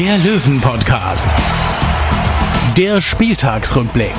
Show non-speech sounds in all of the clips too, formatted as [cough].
der Löwen-Podcast. Der Spieltagsrückblick.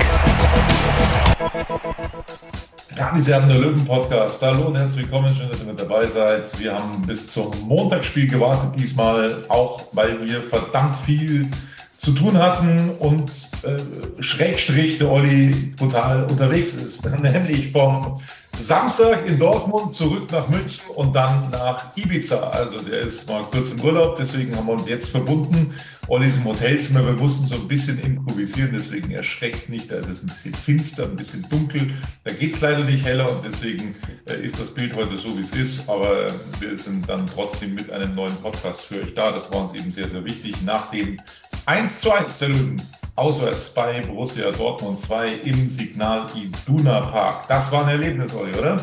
Sie haben der Löwen-Podcast. Hallo und herzlich willkommen. Schön, dass ihr mit dabei seid. Wir haben bis zum Montagsspiel gewartet, diesmal auch, weil wir verdammt viel zu tun hatten und äh, Schrägstrich der Olli total unterwegs ist. [laughs] Nämlich vom Samstag in Dortmund zurück nach München und dann nach Ibiza. Also der ist mal kurz im Urlaub, deswegen haben wir uns jetzt verbunden. Olli ist im Hotelzimmer, wir mussten so ein bisschen improvisieren, deswegen erschreckt nicht. Da ist es ein bisschen finster, ein bisschen dunkel. Da geht es leider nicht heller und deswegen äh, ist das Bild heute so, wie es ist. Aber äh, wir sind dann trotzdem mit einem neuen Podcast für euch da. Das war uns eben sehr, sehr wichtig. Nach dem 1 zu 1 der Löwen auswärts bei Borussia Dortmund 2 im Signal Iduna Park. Das war ein Erlebnis, Olli, oder?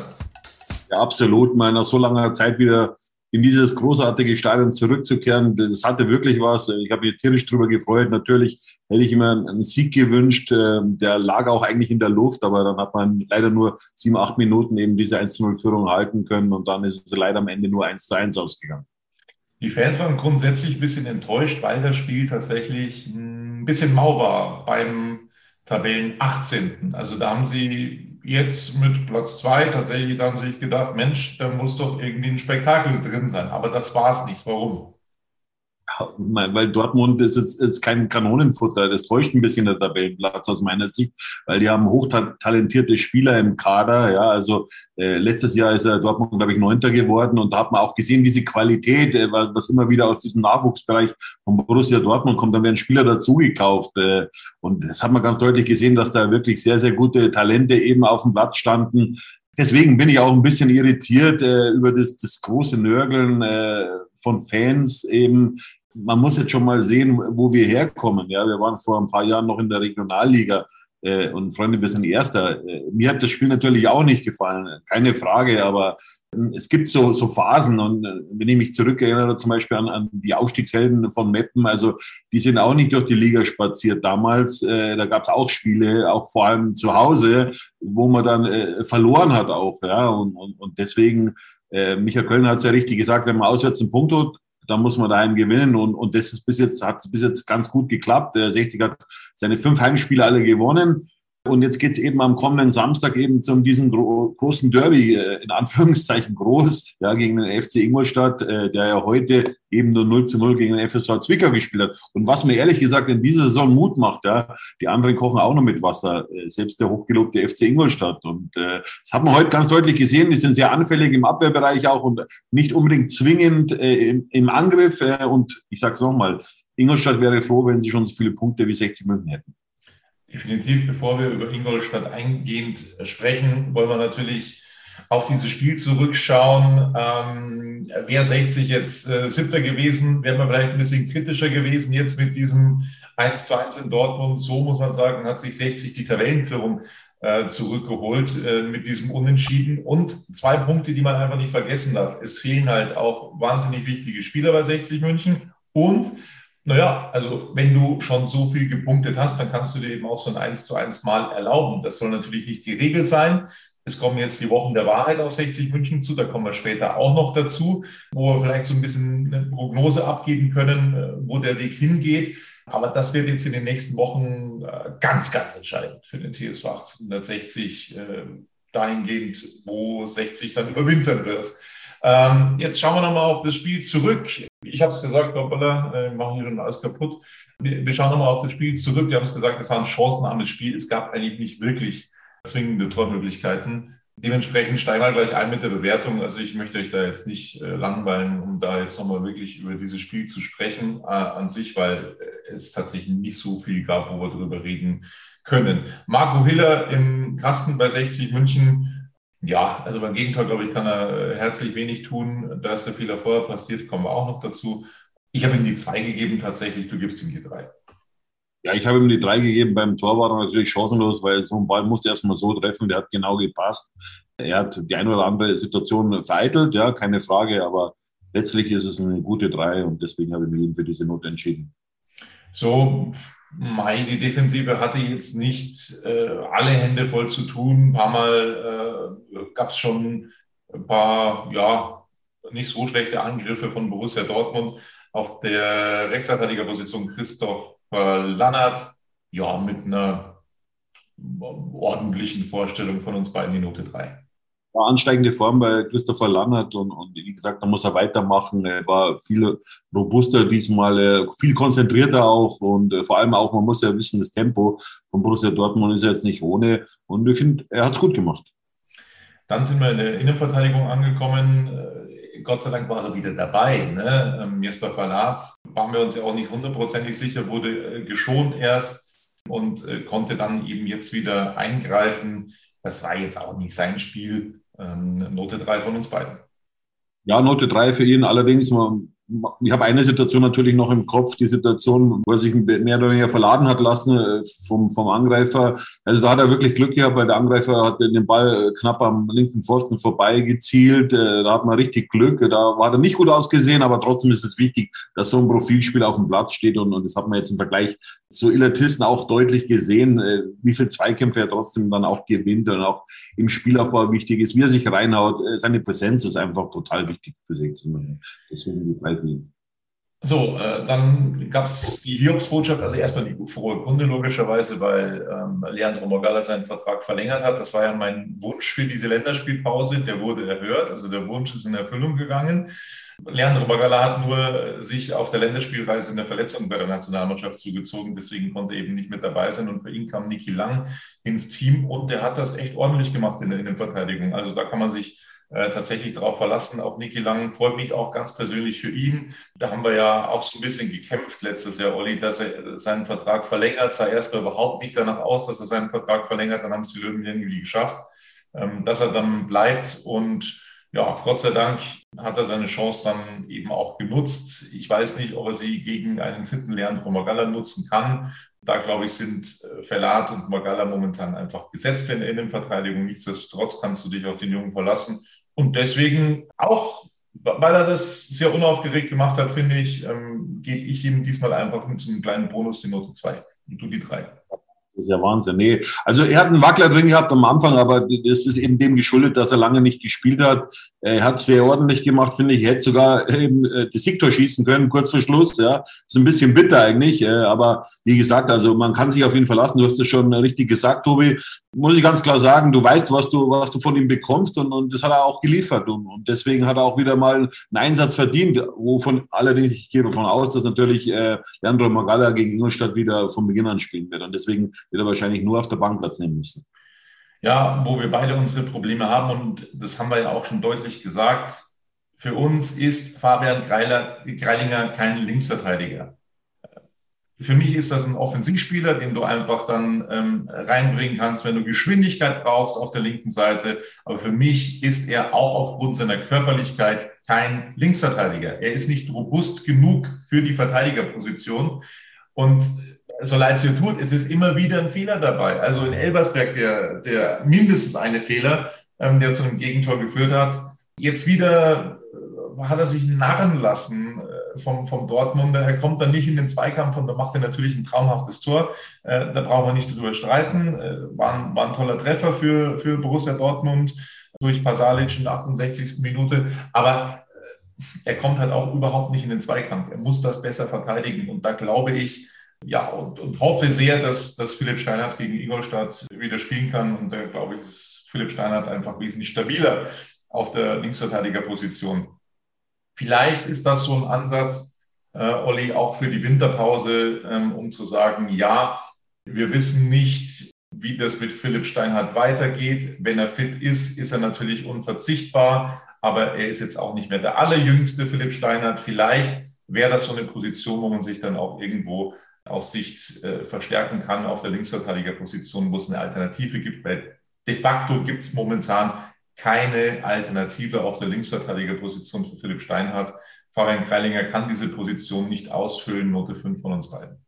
Ja, absolut. Mal nach so langer Zeit wieder in dieses großartige Stadion zurückzukehren, das hatte wirklich was. Ich habe mich tierisch drüber gefreut. Natürlich hätte ich immer einen Sieg gewünscht. Ähm, der lag auch eigentlich in der Luft, aber dann hat man leider nur sieben, acht Minuten eben diese 1-0-Führung halten können und dann ist es leider am Ende nur 1 zu 1 ausgegangen. Die Fans waren grundsätzlich ein bisschen enttäuscht, weil das Spiel tatsächlich ein bisschen mau war beim Tabellen 18. Also da haben sie jetzt mit Platz 2 tatsächlich dann sich gedacht, Mensch, da muss doch irgendwie ein Spektakel drin sein. Aber das war es nicht. Warum? Weil Dortmund ist jetzt ist kein Kanonenfutter. Das täuscht ein bisschen der Tabellenplatz aus meiner Sicht, weil die haben hochtalentierte Spieler im Kader. Ja, also äh, letztes Jahr ist er Dortmund, glaube ich, Neunter geworden und da hat man auch gesehen, diese Qualität, äh, was immer wieder aus diesem Nachwuchsbereich von Borussia Dortmund kommt. Dann werden Spieler dazugekauft äh, und das hat man ganz deutlich gesehen, dass da wirklich sehr, sehr gute Talente eben auf dem Platz standen. Deswegen bin ich auch ein bisschen irritiert äh, über das, das große Nörgeln äh, von Fans eben, man muss jetzt schon mal sehen, wo wir herkommen. Ja, wir waren vor ein paar Jahren noch in der Regionalliga. Äh, und Freunde, wir sind Erster. Äh, mir hat das Spiel natürlich auch nicht gefallen, keine Frage, aber äh, es gibt so, so Phasen und äh, wenn ich mich zurückerinnere zum Beispiel an, an die Aufstiegshelden von Meppen, also die sind auch nicht durch die Liga spaziert damals. Äh, da gab es auch Spiele, auch vor allem zu Hause, wo man dann äh, verloren hat auch. Ja, und, und, und deswegen, äh, Michael Köln hat es ja richtig gesagt, wenn man auswärts einen Punkt holt, da muss man daheim gewinnen und, und das ist bis jetzt, hat bis jetzt ganz gut geklappt. Der 60 hat seine fünf Heimspiele alle gewonnen. Und jetzt geht es eben am kommenden Samstag eben zu diesem gro großen Derby, äh, in Anführungszeichen groß, ja, gegen den FC Ingolstadt, äh, der ja heute eben nur 0 zu 0 gegen den FSV Zwickau gespielt hat. Und was mir ehrlich gesagt in dieser Saison Mut macht, ja, die anderen kochen auch noch mit Wasser, äh, selbst der hochgelobte FC Ingolstadt. Und äh, das hat man heute ganz deutlich gesehen, die sind sehr anfällig im Abwehrbereich auch und nicht unbedingt zwingend äh, im, im Angriff. Äh, und ich sage es nochmal, Ingolstadt wäre froh, wenn sie schon so viele Punkte wie 60 München hätten. Definitiv, bevor wir über Ingolstadt eingehend sprechen, wollen wir natürlich auf dieses Spiel zurückschauen. Ähm, wäre 60 jetzt äh, siebter gewesen, wäre man vielleicht ein bisschen kritischer gewesen. Jetzt mit diesem 1 zu 1 in Dortmund, so muss man sagen, hat sich 60 die Tabellenführung äh, zurückgeholt äh, mit diesem Unentschieden. Und zwei Punkte, die man einfach nicht vergessen darf. Es fehlen halt auch wahnsinnig wichtige Spieler bei 60 München und naja, also wenn du schon so viel gepunktet hast, dann kannst du dir eben auch so ein 1 zu 1 Mal erlauben. Das soll natürlich nicht die Regel sein. Es kommen jetzt die Wochen der Wahrheit auf 60 München zu, da kommen wir später auch noch dazu, wo wir vielleicht so ein bisschen eine Prognose abgeben können, äh, wo der Weg hingeht. Aber das wird jetzt in den nächsten Wochen äh, ganz, ganz entscheidend für den TSV 1860, äh, dahingehend, wo 60 dann überwintern wird. Ähm, jetzt schauen wir nochmal auf das Spiel zurück. Ich habe es gesagt, hoppala, äh, machen hier schon alles kaputt. Wir, wir schauen nochmal auf das Spiel zurück. Wir haben es gesagt, es war ein chancenarmes Spiel. Es gab eigentlich nicht wirklich zwingende Tormöglichkeiten. Dementsprechend steigen wir gleich ein mit der Bewertung. Also ich möchte euch da jetzt nicht äh, langweilen, um da jetzt nochmal wirklich über dieses Spiel zu sprechen äh, an sich, weil äh, es tatsächlich nicht so viel gab, wo wir darüber reden können. Marco Hiller im Kasten bei 60 München ja, also beim Gegenteil, glaube ich, kann er äh, herzlich wenig tun. Da ist der Fehler vorher passiert, kommen wir auch noch dazu. Ich habe ihm die zwei gegeben tatsächlich, du gibst ihm die drei. Ja, ich habe ihm die drei gegeben. Beim Tor war er natürlich chancenlos, weil so ein Ball musste erstmal so treffen, der hat genau gepasst. Er hat die eine oder andere Situation vereitelt, ja, keine Frage, aber letztlich ist es eine gute drei und deswegen habe ich mich eben für diese Note entschieden. So, Mai, die Defensive hatte jetzt nicht äh, alle Hände voll zu tun. Ein paar Mal äh, gab es schon ein paar, ja, nicht so schlechte Angriffe von Borussia Dortmund. Auf der Rechtsverteidigerposition Christoph Lannert, ja, mit einer ordentlichen Vorstellung von uns beiden die Note 3 war ansteigende Form bei Christopher Lannert und, und wie gesagt, da muss er weitermachen. Er war viel robuster diesmal, äh, viel konzentrierter auch und äh, vor allem auch, man muss ja wissen, das Tempo von Borussia Dortmund ist jetzt nicht ohne und ich finde, er hat es gut gemacht. Dann sind wir in der Innenverteidigung angekommen. Äh, Gott sei Dank war er wieder dabei. Ne? Ähm, Jesper Verlat waren wir uns ja auch nicht hundertprozentig sicher, wurde geschont erst und konnte dann eben jetzt wieder eingreifen. Das war jetzt auch nicht sein Spiel. Ähm, Note 3 von uns beiden. Ja, Note 3 für ihn. Allerdings, ich habe eine Situation natürlich noch im Kopf, die Situation, wo er sich mehr oder weniger verladen hat lassen äh, vom, vom Angreifer. Also da hat er wirklich Glück gehabt, weil der Angreifer hat den Ball knapp am linken Pfosten vorbei gezielt. Äh, da hat man richtig Glück. Da war er nicht gut ausgesehen, aber trotzdem ist es wichtig, dass so ein Profilspiel auf dem Platz steht und, und das hat man jetzt im Vergleich zu Illertisten auch deutlich gesehen, äh, wie viel Zweikämpfe er trotzdem dann auch gewinnt und auch im Spielaufbau wichtig ist, wie er sich reinhaut. Seine Präsenz ist einfach total wichtig für 16. Deswegen die halten. So, äh, dann gab es die Hiobsbotschaft, also erstmal die frohe Kunde logischerweise, weil ähm, Leandro Morgalla seinen Vertrag verlängert hat. Das war ja mein Wunsch für diese Länderspielpause. Der wurde erhört, also der Wunsch ist in Erfüllung gegangen. Leandro Morgalla hat nur sich auf der Länderspielreise eine Verletzung bei der Nationalmannschaft zugezogen, deswegen konnte er eben nicht mit dabei sein und für ihn kam Niki Lang ins Team und der hat das echt ordentlich gemacht in der Innenverteidigung. Also da kann man sich äh, tatsächlich darauf verlassen. Auch Niki Lang freut mich auch ganz persönlich für ihn. Da haben wir ja auch so ein bisschen gekämpft letztes Jahr, Olli, dass er seinen Vertrag verlängert. Sah erstmal überhaupt nicht danach aus, dass er seinen Vertrag verlängert. Dann haben es die Löwen irgendwie geschafft, ähm, dass er dann bleibt. Und ja, Gott sei Dank hat er seine Chance dann eben auch genutzt. Ich weiß nicht, ob er sie gegen einen fitten Leandro Magalla nutzen kann. Da, glaube ich, sind äh, Verlat und Magalla momentan einfach gesetzt in der Innenverteidigung. Nichtsdestotrotz kannst du dich auf den Jungen verlassen. Und deswegen auch, weil er das sehr unaufgeregt gemacht hat, finde ich, ähm, gebe ich ihm diesmal einfach mit so einem kleinen Bonus die Note 2 und du die 3. Das ist ja Wahnsinn. Nee, also er hat einen Wackler drin gehabt am Anfang, aber das ist eben dem geschuldet, dass er lange nicht gespielt hat. Er hat es sehr ordentlich gemacht, finde ich. Er hätte sogar eben äh, das Siegtor schießen können, kurz vor Schluss. Ja, ist ein bisschen bitter eigentlich. Äh, aber wie gesagt, also man kann sich auf ihn verlassen. Du hast es schon richtig gesagt, Tobi. Muss ich ganz klar sagen, du weißt, was du, was du von ihm bekommst und, und das hat er auch geliefert. Und, und deswegen hat er auch wieder mal einen Einsatz verdient, wovon allerdings, ich gehe davon aus, dass natürlich äh, Leandro Magalla gegen Ingolstadt wieder von Beginn an spielen wird. Und deswegen wird er wahrscheinlich nur auf der Bank Platz nehmen müssen. Ja, wo wir beide unsere Probleme haben und das haben wir ja auch schon deutlich gesagt. Für uns ist Fabian Greiler, Greilinger kein Linksverteidiger. Für mich ist das ein Offensivspieler, den du einfach dann ähm, reinbringen kannst, wenn du Geschwindigkeit brauchst auf der linken Seite. Aber für mich ist er auch aufgrund seiner Körperlichkeit kein Linksverteidiger. Er ist nicht robust genug für die Verteidigerposition. Und so leid es mir tut, es ist immer wieder ein Fehler dabei. Also in Elbersberg der, der mindestens eine Fehler, ähm, der zu einem Gegentor geführt hat. Jetzt wieder äh, hat er sich narren lassen äh, vom, vom Dortmunder. Er kommt dann nicht in den Zweikampf und da macht er natürlich ein traumhaftes Tor. Äh, da brauchen wir nicht drüber streiten. Äh, war, ein, war ein toller Treffer für, für Borussia Dortmund durch Pasalic in der 68. Minute. Aber er kommt halt auch überhaupt nicht in den Zweikampf. Er muss das besser verteidigen. Und da glaube ich, ja, und, und hoffe sehr, dass, dass Philipp Steinhardt gegen Ingolstadt wieder spielen kann. Und da glaube ich, ist Philipp Steinhardt einfach wesentlich stabiler auf der Linksverteidigerposition. Vielleicht ist das so ein Ansatz, äh, Olli, auch für die Winterpause, ähm, um zu sagen, ja, wir wissen nicht, wie das mit Philipp Steinhardt weitergeht. Wenn er fit ist, ist er natürlich unverzichtbar, aber er ist jetzt auch nicht mehr der allerjüngste Philipp Steinhardt. Vielleicht wäre das so eine Position, wo man sich dann auch irgendwo auf Sicht äh, verstärken kann auf der Linksverteidigerposition, wo es eine Alternative gibt. Weil de facto gibt es momentan keine Alternative auf der Linksverteidigerposition für Philipp Steinhardt. Fabian Kreilinger kann diese Position nicht ausfüllen, Note 5 von uns beiden.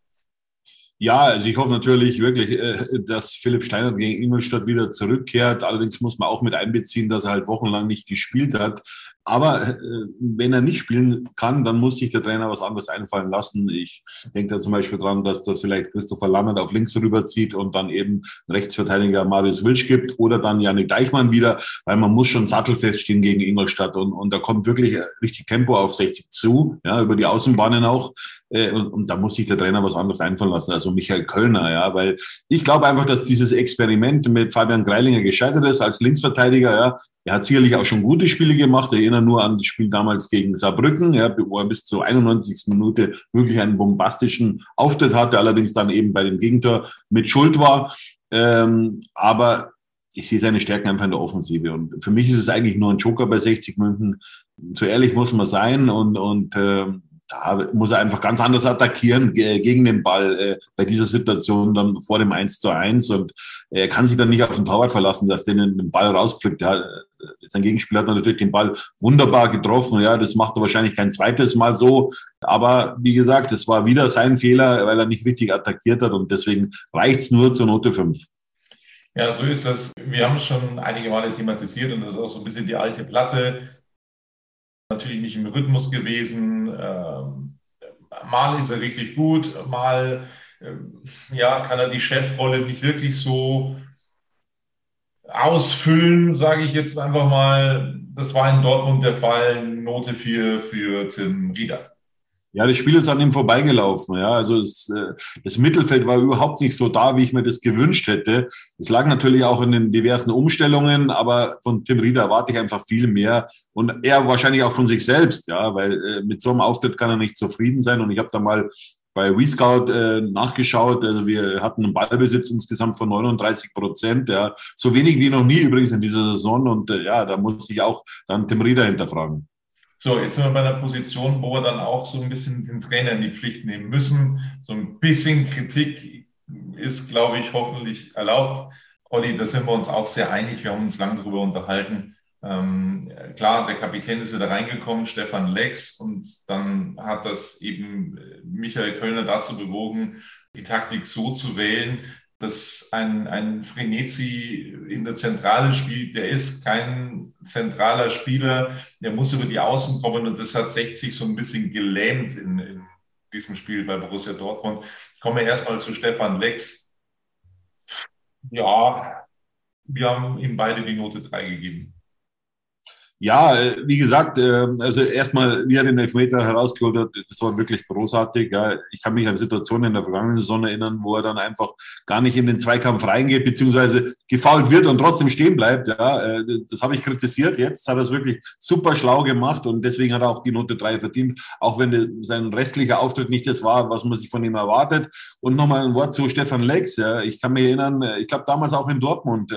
Ja, also ich hoffe natürlich wirklich, äh, dass Philipp Steiner gegen Ingolstadt wieder zurückkehrt. Allerdings muss man auch mit einbeziehen, dass er halt wochenlang nicht gespielt hat. Aber äh, wenn er nicht spielen kann, dann muss sich der Trainer was anderes einfallen lassen. Ich denke da zum Beispiel dran, dass das vielleicht Christopher Lammert auf links rüberzieht und dann eben Rechtsverteidiger Marius Wilsch gibt oder dann Janik Deichmann wieder, weil man muss schon sattelfest stehen gegen Ingolstadt und, und da kommt wirklich richtig Tempo auf 60 zu, ja, über die Außenbahnen auch. Äh, und, und da muss sich der Trainer was anderes einfallen lassen, also Michael Kölner, ja, weil ich glaube einfach, dass dieses Experiment mit Fabian Greilinger gescheitert ist als Linksverteidiger, ja. Er hat sicherlich auch schon gute Spiele gemacht. Ich erinnere nur an das Spiel damals gegen Saarbrücken, ja, wo er bis zur 91. Minute wirklich einen bombastischen Auftritt hatte, allerdings dann eben bei dem Gegentor mit Schuld war. Ähm, aber ich sehe seine Stärken einfach in der Offensive. Und für mich ist es eigentlich nur ein Joker bei 60 München. So ehrlich muss man sein. Und, und ähm, da muss er einfach ganz anders attackieren gegen den Ball äh, bei dieser Situation dann vor dem 1 zu 1 und er kann sich dann nicht auf den Torwart verlassen, dass der den Ball rauspflückt. Ja, sein Gegenspieler hat natürlich den Ball wunderbar getroffen. Ja, das macht er wahrscheinlich kein zweites Mal so. Aber wie gesagt, es war wieder sein Fehler, weil er nicht richtig attackiert hat und deswegen reicht's nur zur Note 5. Ja, so ist das. Wir haben es schon einige Male thematisiert und das ist auch so ein bisschen die alte Platte natürlich nicht im Rhythmus gewesen. Ähm, mal ist er richtig gut, mal ähm, ja, kann er die Chefrolle nicht wirklich so ausfüllen, sage ich jetzt einfach mal. Das war in Dortmund der Fall. Note 4 für Tim Rieder. Ja, das Spiel ist an ihm vorbeigelaufen. Ja, also es, äh, das Mittelfeld war überhaupt nicht so da, wie ich mir das gewünscht hätte. Es lag natürlich auch in den diversen Umstellungen, aber von Tim Rieder erwarte ich einfach viel mehr und er wahrscheinlich auch von sich selbst, ja, weil äh, mit so einem Auftritt kann er nicht zufrieden sein. Und ich habe da mal bei WeScout äh, nachgeschaut. Also wir hatten einen Ballbesitz insgesamt von 39 Prozent, ja, so wenig wie noch nie übrigens in dieser Saison. Und äh, ja, da muss ich auch dann Tim Rieder hinterfragen. So, jetzt sind wir bei einer Position, wo wir dann auch so ein bisschen den Trainer in die Pflicht nehmen müssen. So ein bisschen Kritik ist, glaube ich, hoffentlich erlaubt. Olli, da sind wir uns auch sehr einig. Wir haben uns lange darüber unterhalten. Ähm, klar, der Kapitän ist wieder reingekommen, Stefan Lex, und dann hat das eben Michael Kölner dazu bewogen, die Taktik so zu wählen, dass ein, ein Frenetzi in der Zentrale spielt, der ist kein zentraler Spieler, der muss über die Außen kommen und das hat 60 so ein bisschen gelähmt in, in diesem Spiel bei Borussia Dortmund. Ich komme erstmal zu Stefan Lex. Ja, wir haben ihm beide die Note 3 gegeben. Ja, äh, wie gesagt, ähm, also erstmal, wie er den Elfmeter herausgeholt hat, das war wirklich großartig. Ja, ich kann mich an Situationen in der vergangenen Saison erinnern, wo er dann einfach gar nicht in den Zweikampf reingeht, beziehungsweise gefault wird und trotzdem stehen bleibt. Ja, äh, das habe ich kritisiert. Jetzt hat er es wirklich super schlau gemacht und deswegen hat er auch die Note 3 verdient, auch wenn sein restlicher Auftritt nicht das war, was man sich von ihm erwartet. Und nochmal ein Wort zu Stefan Lex. Ja, ich kann mich erinnern, äh, ich glaube damals auch in Dortmund,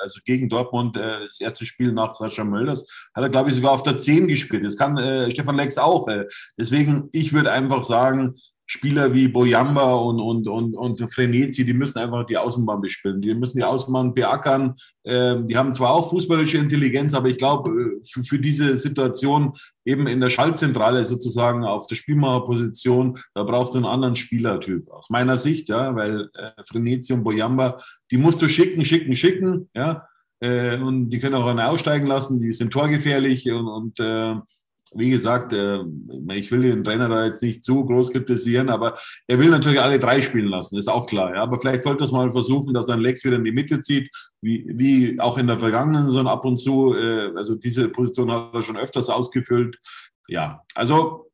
also gegen Dortmund, das erste Spiel nach Sascha Mölders, hat er, glaube ich, sogar auf der 10 gespielt. Das kann äh, Stefan Lex auch. Äh. Deswegen, ich würde einfach sagen, Spieler wie Boyamba und, und, und, und Frenetzi, die müssen einfach die Außenbahn bespielen. Die müssen die Außenbahn beackern. Ähm, die haben zwar auch fußballische Intelligenz, aber ich glaube, äh, für, für diese Situation eben in der Schaltzentrale sozusagen auf der Spielmacherposition, da brauchst du einen anderen Spielertyp. Aus meiner Sicht, ja, weil äh, Frenetzi und Boyamba, die musst du schicken, schicken, schicken, ja. Äh, und die können auch einen aussteigen lassen, die sind torgefährlich und, und äh, wie gesagt, äh, ich will den Trainer da jetzt nicht zu groß kritisieren, aber er will natürlich alle drei spielen lassen, ist auch klar. Ja. Aber vielleicht sollte es mal versuchen, dass er Lex wieder in die Mitte zieht, wie, wie auch in der vergangenen Saison ab und zu. Äh, also diese Position hat er schon öfters ausgefüllt. Ja, also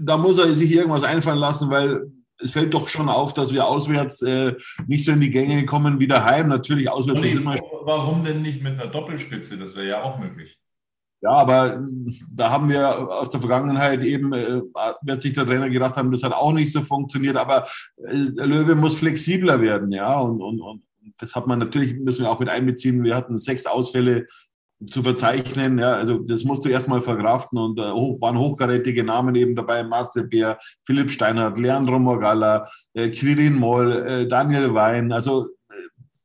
da muss er sich irgendwas einfallen lassen, weil es fällt doch schon auf, dass wir auswärts äh, nicht so in die Gänge kommen wie daheim. Natürlich auswärts ist immer. Warum denn nicht mit einer Doppelspitze? Das wäre ja auch möglich. Ja, aber da haben wir aus der Vergangenheit eben, äh, wird sich der Trainer gedacht haben, das hat auch nicht so funktioniert. Aber äh, der Löwe muss flexibler werden, ja. Und, und, und das hat man natürlich, müssen wir auch mit einbeziehen. Wir hatten sechs Ausfälle zu verzeichnen. Ja, also das musst du erstmal verkraften und äh, hoch, waren hochkarätige Namen eben dabei, Marcel Bär, Philipp Steinhardt, Leandro Morgalla, äh, Quirin Moll, äh, Daniel Wein. Also äh,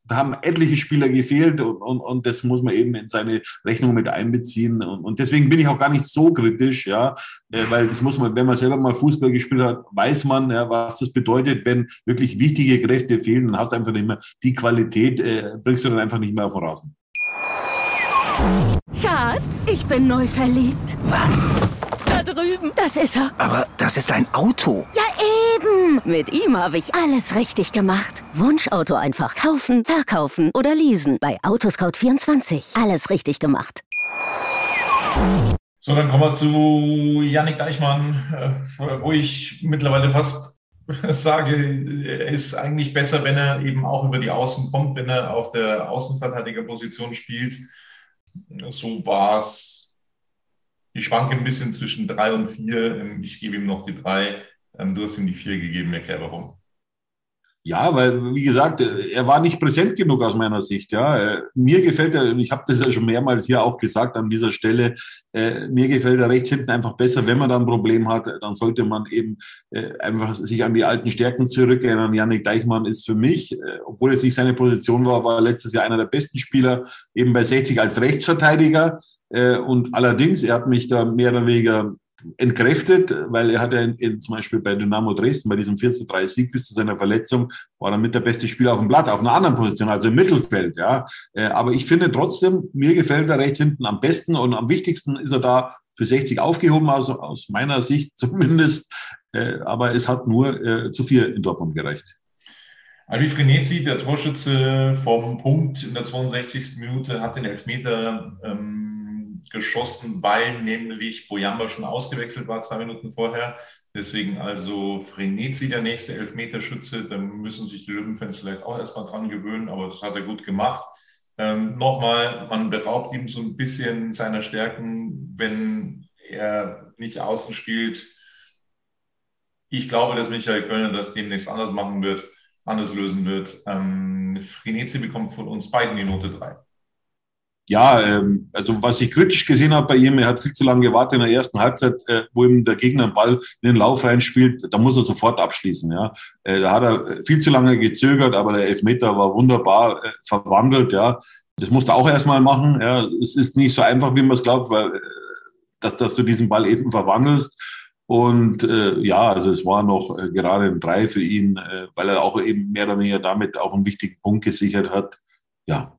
da haben etliche Spieler gefehlt und, und, und das muss man eben in seine Rechnung mit einbeziehen. Und, und deswegen bin ich auch gar nicht so kritisch, ja, äh, weil das muss man, wenn man selber mal Fußball gespielt hat, weiß man, ja, was das bedeutet, wenn wirklich wichtige Kräfte fehlen, dann hast du einfach nicht mehr die Qualität, äh, bringst du dann einfach nicht mehr auf den Rasen. Schatz, ich bin neu verliebt. Was? Da drüben. Das ist er. Aber das ist ein Auto. Ja, eben. Mit ihm habe ich alles richtig gemacht. Wunschauto einfach kaufen, verkaufen oder leasen. Bei Autoscout24. Alles richtig gemacht. So, dann kommen wir zu Yannick Deichmann, äh, wo ich mittlerweile fast [laughs] sage, er ist eigentlich besser, wenn er eben auch über die Außen kommt, wenn er auf der Außenverteidigerposition spielt. So war es ich schwanke ein bisschen zwischen drei und vier. Ähm, ich gebe ihm noch die drei. Ähm, du hast ihm die vier gegeben. Erklär warum. Ja, weil, wie gesagt, er war nicht präsent genug aus meiner Sicht. Ja, äh, mir gefällt er, und ich habe das ja schon mehrmals hier auch gesagt an dieser Stelle, äh, mir gefällt er rechts hinten einfach besser. Wenn man da ein Problem hat, dann sollte man eben äh, einfach sich an die alten Stärken zurückerinnern. Janik Deichmann ist für mich, äh, obwohl es nicht seine Position war, war letztes Jahr einer der besten Spieler, eben bei 60 als Rechtsverteidiger. Äh, und allerdings, er hat mich da mehr oder weniger entkräftet, weil er hat ja in, in, zum Beispiel bei Dynamo Dresden, bei diesem 4 zu 3 Sieg bis zu seiner Verletzung, war er mit der beste Spieler auf dem Platz, auf einer anderen Position, also im Mittelfeld, ja. Äh, aber ich finde trotzdem, mir gefällt er rechts hinten am besten und am wichtigsten ist er da für 60 aufgehoben, also aus meiner Sicht [laughs] zumindest. Äh, aber es hat nur zu viel in Dortmund gereicht. Albi Frenetzi, der Torschütze vom Punkt in der 62. Minute, hat den Elfmeter ähm, geschossen, weil nämlich Boyamba schon ausgewechselt war, zwei Minuten vorher. Deswegen also Frenetzi der nächste Elfmeterschütze. Da müssen sich die Löwenfans vielleicht auch erstmal dran gewöhnen, aber das hat er gut gemacht. Ähm, Nochmal, man beraubt ihm so ein bisschen seiner Stärken, wenn er nicht außen spielt. Ich glaube, dass Michael Kölner das demnächst anders machen wird, anders lösen wird. Ähm, Frenetzi bekommt von uns beiden die Note 3 ja, ähm, also was ich kritisch gesehen habe bei ihm, er hat viel zu lange gewartet in der ersten Halbzeit, äh, wo ihm der Gegner einen Ball in den Lauf reinspielt, da muss er sofort abschließen. Ja, äh, da hat er viel zu lange gezögert, aber der Elfmeter war wunderbar äh, verwandelt. Ja, das musste er auch erstmal machen. Ja, es ist nicht so einfach, wie man es glaubt, weil äh, dass, dass du diesen Ball eben verwandelst. Und äh, ja, also es war noch äh, gerade ein Drei für ihn, äh, weil er auch eben mehr oder weniger damit auch einen wichtigen Punkt gesichert hat. Ja,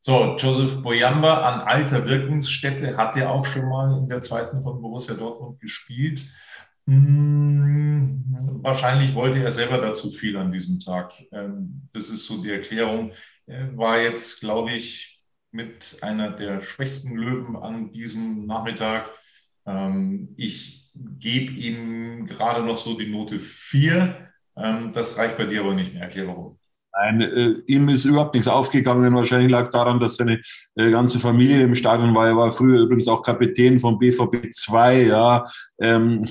so, Joseph Boyamba an alter Wirkungsstätte hat er auch schon mal in der zweiten von Borussia Dortmund gespielt. Hm, wahrscheinlich wollte er selber dazu viel an diesem Tag. Ähm, das ist so die Erklärung. Er war jetzt, glaube ich, mit einer der schwächsten Löwen an diesem Nachmittag. Ähm, ich gebe ihm gerade noch so die Note 4. Ähm, das reicht bei dir aber nicht mehr. Erklär warum. Nein, äh, ihm ist überhaupt nichts aufgegangen. Wahrscheinlich lag es daran, dass seine äh, ganze Familie im Stadion war. Er war früher übrigens auch Kapitän vom BVB 2. Ja. Ähm,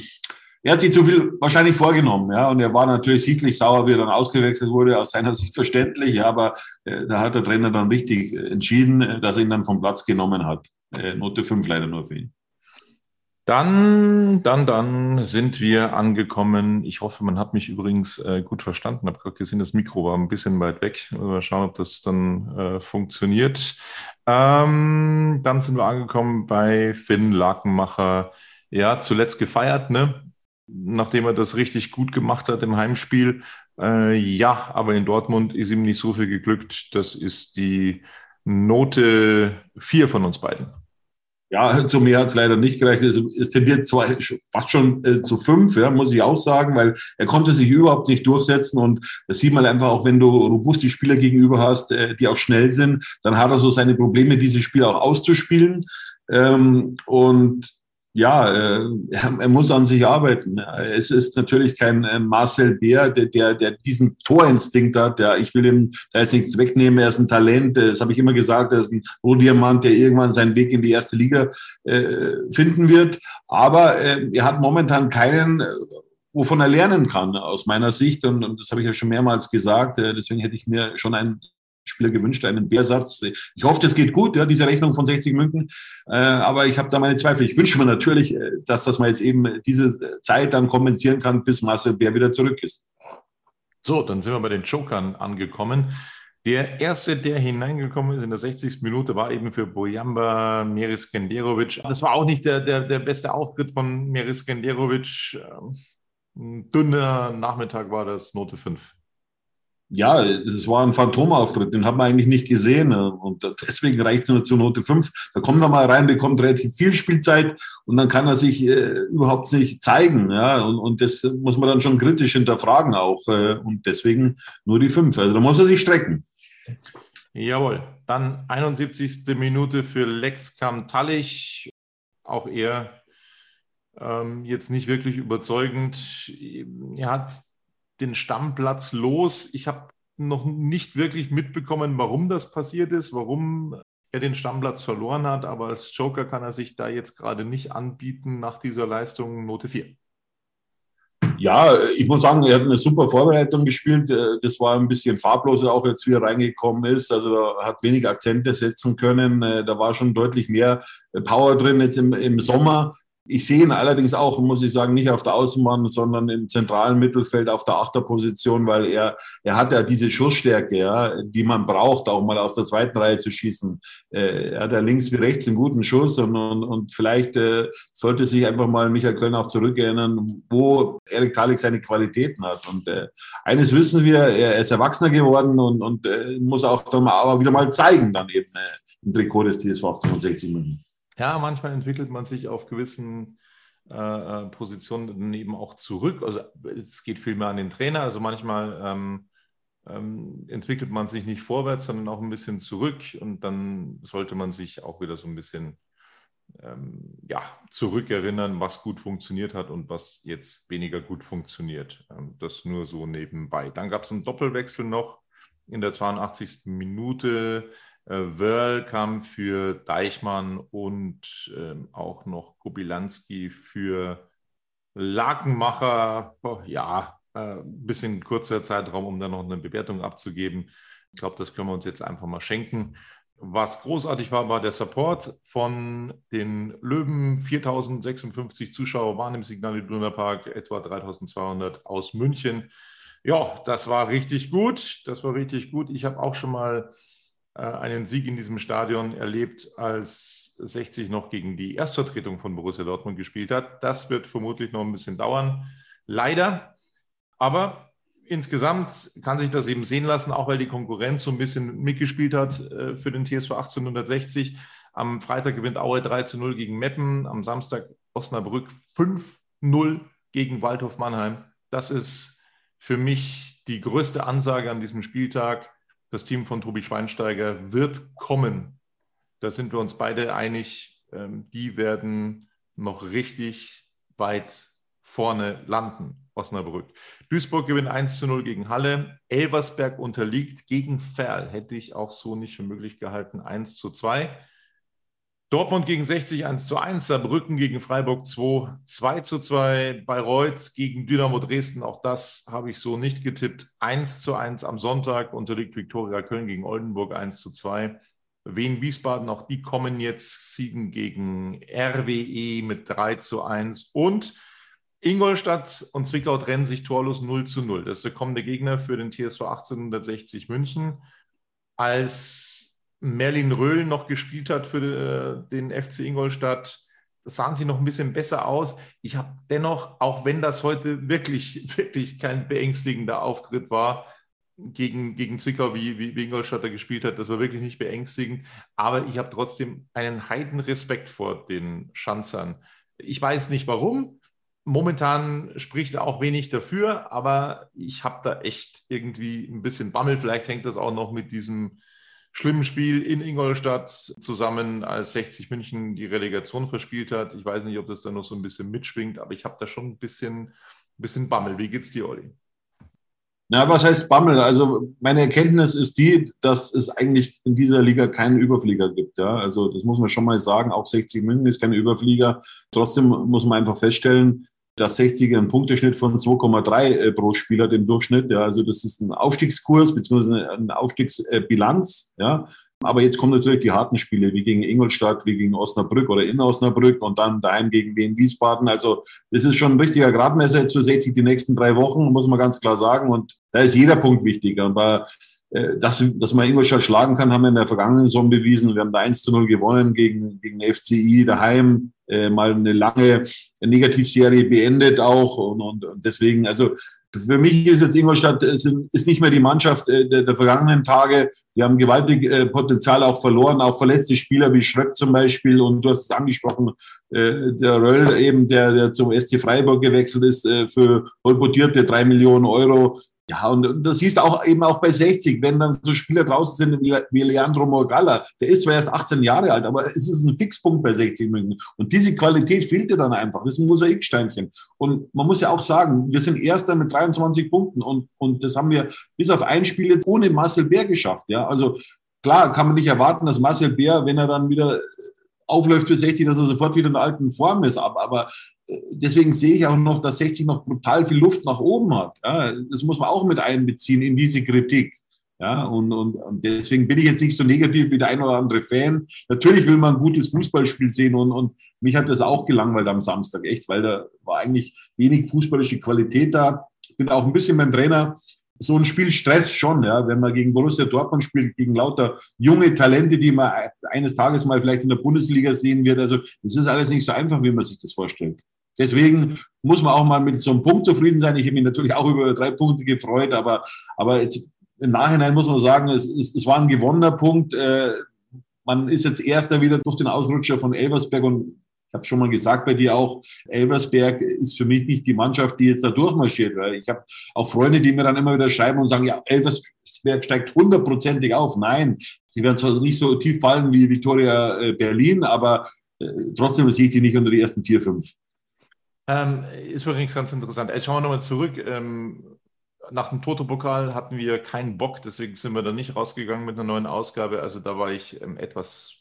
er hat sich zu viel wahrscheinlich vorgenommen, ja, und er war natürlich sichtlich sauer, wie er dann ausgewechselt wurde, aus seiner Sicht verständlich, ja, aber äh, da hat der Trainer dann richtig entschieden, äh, dass er ihn dann vom Platz genommen hat. Äh, Note 5 leider nur für ihn. Dann, dann, dann sind wir angekommen. Ich hoffe, man hat mich übrigens äh, gut verstanden. Ich habe gerade gesehen, das Mikro war ein bisschen weit weg. Mal schauen, ob das dann äh, funktioniert. Ähm, dann sind wir angekommen bei Finn Lakenmacher. Ja, zuletzt gefeiert, ne? Nachdem er das richtig gut gemacht hat im Heimspiel. Äh, ja, aber in Dortmund ist ihm nicht so viel geglückt. Das ist die Note 4 von uns beiden. Ja, zu mehr hat es leider nicht gereicht. Es, es tendiert zwar fast schon äh, zu fünf, ja, muss ich auch sagen, weil er konnte sich überhaupt nicht durchsetzen. Und das sieht man einfach auch, wenn du robuste Spieler gegenüber hast, äh, die auch schnell sind, dann hat er so seine Probleme, diese Spieler auch auszuspielen. Ähm, und ja, äh, er muss an sich arbeiten. Es ist natürlich kein äh, Marcel Bär, der, der, der diesen Torinstinkt hat. Der, ich will ihm da jetzt nichts wegnehmen. Er ist ein Talent. Das habe ich immer gesagt. Er ist ein Rohdiamant, der irgendwann seinen Weg in die erste Liga äh, finden wird. Aber er hat momentan keinen, wovon er lernen kann, aus meiner Sicht. Und, das habe ich ja schon mehrmals gesagt. Deswegen hätte ich mir schon einen Spieler gewünscht, einen Bärsatz. Ich hoffe, das geht gut, ja, diese Rechnung von 60 Münken. Äh, aber ich habe da meine Zweifel. Ich wünsche mir natürlich, äh, dass, dass man jetzt eben diese Zeit dann kompensieren kann, bis Marcel Bär wieder zurück ist. So, dann sind wir bei den Jokern angekommen. Der erste, der hineingekommen ist in der 60. Minute, war eben für Bojamba Meris Genderovic. Das war auch nicht der, der, der beste Auftritt von Meris Genderovic. Ähm, ein dünner Nachmittag war das, Note 5 ja, es war ein Phantomauftritt, den haben wir eigentlich nicht gesehen. Ne? Und deswegen reicht es nur zur Note 5. Da kommt er mal rein, bekommt relativ viel Spielzeit und dann kann er sich äh, überhaupt nicht zeigen. Ja? Und, und das muss man dann schon kritisch hinterfragen auch. Äh, und deswegen nur die 5. Also da muss er sich strecken. Jawohl. Dann 71. Minute für Lex Kamtalich. Auch er ähm, jetzt nicht wirklich überzeugend. Er hat den Stammplatz los. Ich habe noch nicht wirklich mitbekommen, warum das passiert ist, warum er den Stammplatz verloren hat, aber als Joker kann er sich da jetzt gerade nicht anbieten nach dieser Leistung Note 4. Ja, ich muss sagen, er hat eine super Vorbereitung gespielt. Das war ein bisschen farbloser, auch jetzt wie er reingekommen ist. Also hat wenig Akzente setzen können. Da war schon deutlich mehr Power drin jetzt im, im Sommer. Ich sehe ihn allerdings auch, muss ich sagen, nicht auf der Außenbahn, sondern im zentralen Mittelfeld auf der Achterposition, weil er, er hat ja diese Schussstärke, ja, die man braucht, auch mal aus der zweiten Reihe zu schießen. Äh, er hat ja links wie rechts einen guten Schuss und, und, und vielleicht äh, sollte sich einfach mal Michael Köln auch zurückerinnern, wo Erik Talik seine Qualitäten hat. Und äh, eines wissen wir, er ist erwachsener geworden und, und äh, muss auch dann mal, aber wieder mal zeigen, dann eben äh, im Trikot des TSV 1860 München. Ja, manchmal entwickelt man sich auf gewissen äh, äh Positionen eben auch zurück. Also es geht viel mehr an den Trainer. Also manchmal ähm, ähm, entwickelt man sich nicht vorwärts, sondern auch ein bisschen zurück. Und dann sollte man sich auch wieder so ein bisschen ähm, ja, zurückerinnern, was gut funktioniert hat und was jetzt weniger gut funktioniert. Ähm, das nur so nebenbei. Dann gab es einen Doppelwechsel noch in der 82. Minute. Äh, Wörl kam für Deichmann und ähm, auch noch Kubilanski für Lakenmacher. Oh, ja, ein äh, bisschen kurzer Zeitraum, um dann noch eine Bewertung abzugeben. Ich glaube, das können wir uns jetzt einfach mal schenken. Was großartig war, war der Support von den Löwen. 4056 Zuschauer waren im Signal Iduna Park, etwa 3200 aus München. Ja, das war richtig gut. Das war richtig gut. Ich habe auch schon mal einen Sieg in diesem Stadion erlebt, als 60 noch gegen die Erstvertretung von Borussia Dortmund gespielt hat. Das wird vermutlich noch ein bisschen dauern, leider. Aber insgesamt kann sich das eben sehen lassen, auch weil die Konkurrenz so ein bisschen mitgespielt hat äh, für den TSV 1860. Am Freitag gewinnt Aue 3 zu 0 gegen Meppen, am Samstag Osnabrück 5-0 gegen Waldhof Mannheim. Das ist für mich die größte Ansage an diesem Spieltag das Team von Tobi Schweinsteiger wird kommen. Da sind wir uns beide einig. Ähm, die werden noch richtig weit vorne landen, Osnabrück. Duisburg gewinnt 1 zu 0 gegen Halle. Elversberg unterliegt gegen Ferl. Hätte ich auch so nicht für möglich gehalten. 1 zu 2. Dortmund gegen 60 1 zu 1, Saarbrücken gegen Freiburg 2, 2 zu 2, Bayreuth gegen Dynamo Dresden, auch das habe ich so nicht getippt, 1 zu 1 am Sonntag, unterliegt Viktoria Köln gegen Oldenburg 1 zu 2. Wien Wiesbaden, auch die kommen jetzt, siegen gegen RWE mit 3 zu 1 und Ingolstadt und Zwickau trennen sich torlos 0 zu 0. Das ist der kommende Gegner für den TSV 1860 München. Als Merlin Röhl noch gespielt hat für äh, den FC Ingolstadt, sahen sie noch ein bisschen besser aus. Ich habe dennoch, auch wenn das heute wirklich, [laughs] wirklich kein beängstigender Auftritt war, gegen, gegen Zwickau, wie, wie, Ingolstadt da gespielt hat, das war wirklich nicht beängstigend. Aber ich habe trotzdem einen heiden Respekt vor den Schanzern. Ich weiß nicht warum. Momentan spricht auch wenig dafür, aber ich habe da echt irgendwie ein bisschen Bammel. Vielleicht hängt das auch noch mit diesem schlimmen Spiel in Ingolstadt zusammen, als 60 München die Relegation verspielt hat. Ich weiß nicht, ob das da noch so ein bisschen mitschwingt, aber ich habe da schon ein bisschen, ein bisschen Bammel. Wie geht's dir, Olli? Na, was heißt Bammel? Also meine Erkenntnis ist die, dass es eigentlich in dieser Liga keinen Überflieger gibt. Ja? Also das muss man schon mal sagen. Auch 60 München ist kein Überflieger. Trotzdem muss man einfach feststellen, dass 60er einen Punkteschnitt von 2,3 äh, pro Spieler im Durchschnitt. Ja, also das ist ein Aufstiegskurs bzw. eine Aufstiegsbilanz. Ja, aber jetzt kommen natürlich die harten Spiele, wie gegen Ingolstadt, wie gegen Osnabrück oder in Osnabrück und dann daheim gegen Wien Wiesbaden. Also das ist schon ein richtiger Gradmesser zu 60 die nächsten drei Wochen, muss man ganz klar sagen. Und da ist jeder Punkt wichtig. Aber äh, dass, dass man Ingolstadt schlagen kann, haben wir in der vergangenen Saison bewiesen. Wir haben da 1 zu 0 gewonnen gegen, gegen FCI daheim, äh, mal eine lange Negativserie beendet auch. Und, und, und deswegen, also für mich ist jetzt Ingolstadt ist, ist nicht mehr die Mannschaft äh, der, der vergangenen Tage. Wir haben gewaltig äh, Potenzial auch verloren, auch verletzte Spieler wie Schröck zum Beispiel. Und du hast es angesprochen, äh, der Röll eben, der, der zum SC Freiburg gewechselt ist, äh, für holpotierte drei Millionen Euro. Ja, und das siehst auch eben auch bei 60, wenn dann so Spieler draußen sind wie, Leandro Morgalla, der ist zwar erst 18 Jahre alt, aber es ist ein Fixpunkt bei 60 München. Und diese Qualität fehlt dir dann einfach. Das ist ein Mosaiksteinchen. Und man muss ja auch sagen, wir sind Erster mit 23 Punkten und, und das haben wir bis auf ein Spiel jetzt ohne Marcel Bär geschafft. Ja, also klar kann man nicht erwarten, dass Marcel Bär, wenn er dann wieder aufläuft für 60, dass er sofort wieder in der alten Form ist. Aber, aber deswegen sehe ich auch noch, dass 60 noch brutal viel Luft nach oben hat. Ja, das muss man auch mit einbeziehen in diese Kritik. Ja, und, und, und deswegen bin ich jetzt nicht so negativ wie der ein oder andere Fan. Natürlich will man ein gutes Fußballspiel sehen und, und mich hat das auch gelangweilt am Samstag, echt, weil da war eigentlich wenig fußballische Qualität da. Ich bin auch ein bisschen beim Trainer so ein Spiel stresst schon, ja, wenn man gegen Borussia Dortmund spielt, gegen lauter junge Talente, die man eines Tages mal vielleicht in der Bundesliga sehen wird. Also das ist alles nicht so einfach, wie man sich das vorstellt. Deswegen muss man auch mal mit so einem Punkt zufrieden sein. Ich habe mich natürlich auch über drei Punkte gefreut, aber, aber jetzt im Nachhinein muss man sagen, es, es, es war ein gewonnener Punkt. Äh, man ist jetzt erster wieder durch den Ausrutscher von Elversberg und ich habe schon mal gesagt bei dir auch, Elversberg ist für mich nicht die Mannschaft, die jetzt da durchmarschiert. Weil ich habe auch Freunde, die mir dann immer wieder schreiben und sagen, ja, Elversberg steigt hundertprozentig auf. Nein, die werden zwar nicht so tief fallen wie Victoria äh, Berlin, aber äh, trotzdem sehe ich die nicht unter die ersten vier, fünf. Ähm, ist übrigens ganz interessant. Jetzt schauen wir nochmal zurück. Ähm, nach dem Toto-Pokal hatten wir keinen Bock, deswegen sind wir da nicht rausgegangen mit einer neuen Ausgabe. Also da war ich ähm, etwas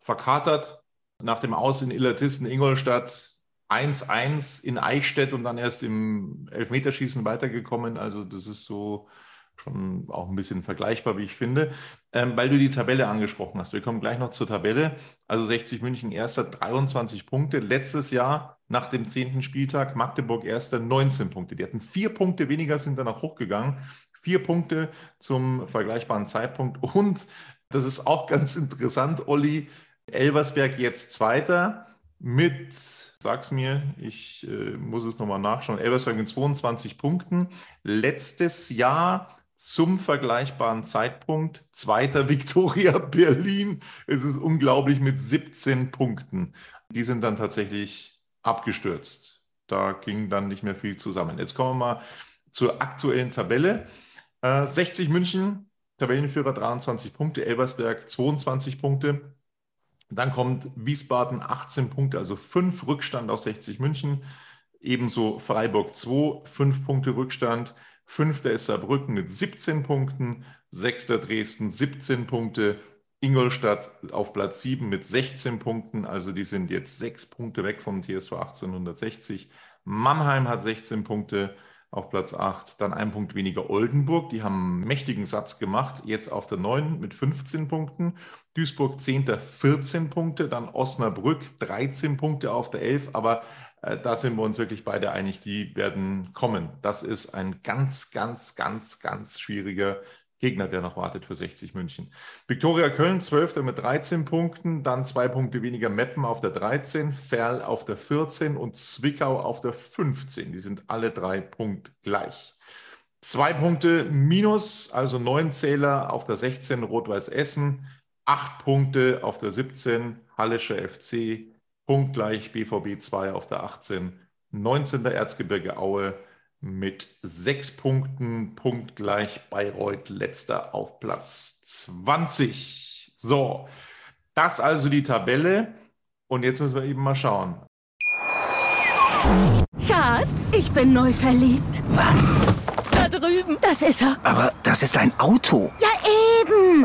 verkatert nach dem Aus in Illertissen, Ingolstadt 1-1 in Eichstätt und dann erst im Elfmeterschießen weitergekommen. Also das ist so schon auch ein bisschen vergleichbar, wie ich finde, ähm, weil du die Tabelle angesprochen hast. Wir kommen gleich noch zur Tabelle. Also 60 München erster 23 Punkte. Letztes Jahr nach dem 10. Spieltag Magdeburg erster 19 Punkte. Die hatten vier Punkte weniger, sind danach hochgegangen. Vier Punkte zum vergleichbaren Zeitpunkt. Und das ist auch ganz interessant, Olli, Elversberg jetzt Zweiter mit, sag's mir, ich äh, muss es nochmal nachschauen, Elversberg mit 22 Punkten. Letztes Jahr zum vergleichbaren Zeitpunkt Zweiter [laughs] Viktoria Berlin. Es ist unglaublich mit 17 Punkten. Die sind dann tatsächlich abgestürzt. Da ging dann nicht mehr viel zusammen. Jetzt kommen wir mal zur aktuellen Tabelle. Äh, 60 München, Tabellenführer 23 Punkte, Elversberg 22 Punkte, dann kommt Wiesbaden 18 Punkte, also 5 Rückstand auf 60 München. Ebenso Freiburg 2, 5 Punkte Rückstand. Fünfter ist Saarbrücken mit 17 Punkten. Sechster Dresden 17 Punkte. Ingolstadt auf Platz 7 mit 16 Punkten. Also die sind jetzt 6 Punkte weg vom TSV 1860. Mannheim hat 16 Punkte auf Platz 8. Dann ein Punkt weniger Oldenburg. Die haben einen mächtigen Satz gemacht. Jetzt auf der 9 mit 15 Punkten. Duisburg 10. 14 Punkte. Dann Osnabrück 13 Punkte auf der 11. Aber da sind wir uns wirklich beide einig, die werden kommen. Das ist ein ganz, ganz, ganz, ganz schwieriger Gegner, der noch wartet für 60 München. Viktoria Köln, 12. mit 13 Punkten, dann zwei Punkte weniger Meppen auf der 13, Ferl auf der 14 und Zwickau auf der 15. Die sind alle drei punktgleich. Zwei Punkte minus, also neun Zähler auf der 16 Rot-Weiß Essen, acht Punkte auf der 17 Hallischer FC, punktgleich BVB 2 auf der 18, 19. Erzgebirge Aue, mit sechs Punkten, punktgleich Bayreuth, letzter auf Platz 20. So, das also die Tabelle. Und jetzt müssen wir eben mal schauen. Schatz, ich bin neu verliebt. Was? Da drüben. Das ist er. Aber das ist ein Auto. Ja,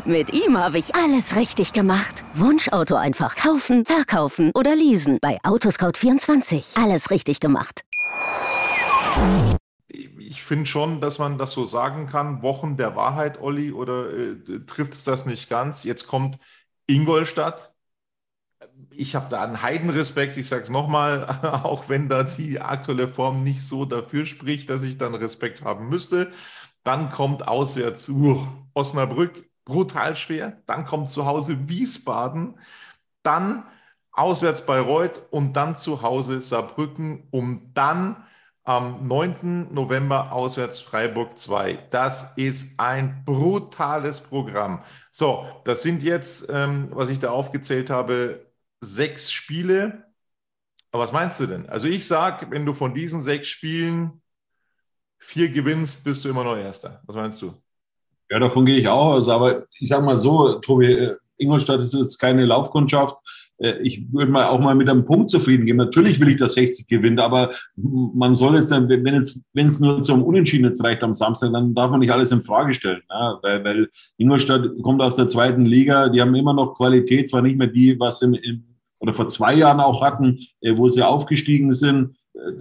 Mit ihm habe ich alles richtig gemacht. Wunschauto einfach kaufen, verkaufen oder leasen. Bei Autoscout24. Alles richtig gemacht ich finde schon, dass man das so sagen kann. Wochen der Wahrheit, Olli, oder äh, trifft es das nicht ganz? Jetzt kommt Ingolstadt. Ich habe da einen Heidenrespekt, ich sage es nochmal, [laughs] auch wenn da die aktuelle Form nicht so dafür spricht, dass ich dann Respekt haben müsste. Dann kommt auswärts uh, Osnabrück, brutal schwer. Dann kommt zu Hause Wiesbaden. Dann auswärts Bayreuth und dann zu Hause Saarbrücken, um dann am 9. November auswärts Freiburg 2. Das ist ein brutales Programm. So, das sind jetzt, ähm, was ich da aufgezählt habe, sechs Spiele. Aber was meinst du denn? Also ich sage, wenn du von diesen sechs Spielen vier gewinnst, bist du immer noch Erster. Was meinst du? Ja, davon gehe ich auch aus. Aber ich sage mal so, Tobi, äh, Ingolstadt ist jetzt keine Laufkundschaft. Äh, ich würde mal auch mal mit einem Punkt zufrieden gehen. Natürlich will ich, dass 60 gewinnt, aber man soll jetzt, wenn es, wenn es nur zum Unentschieden jetzt reicht am Samstag, dann darf man nicht alles in Frage stellen. Ja? Weil, weil Ingolstadt kommt aus der zweiten Liga, die haben immer noch Qualität, zwar nicht mehr die, was im, im oder vor zwei Jahren auch hatten, äh, wo sie aufgestiegen sind.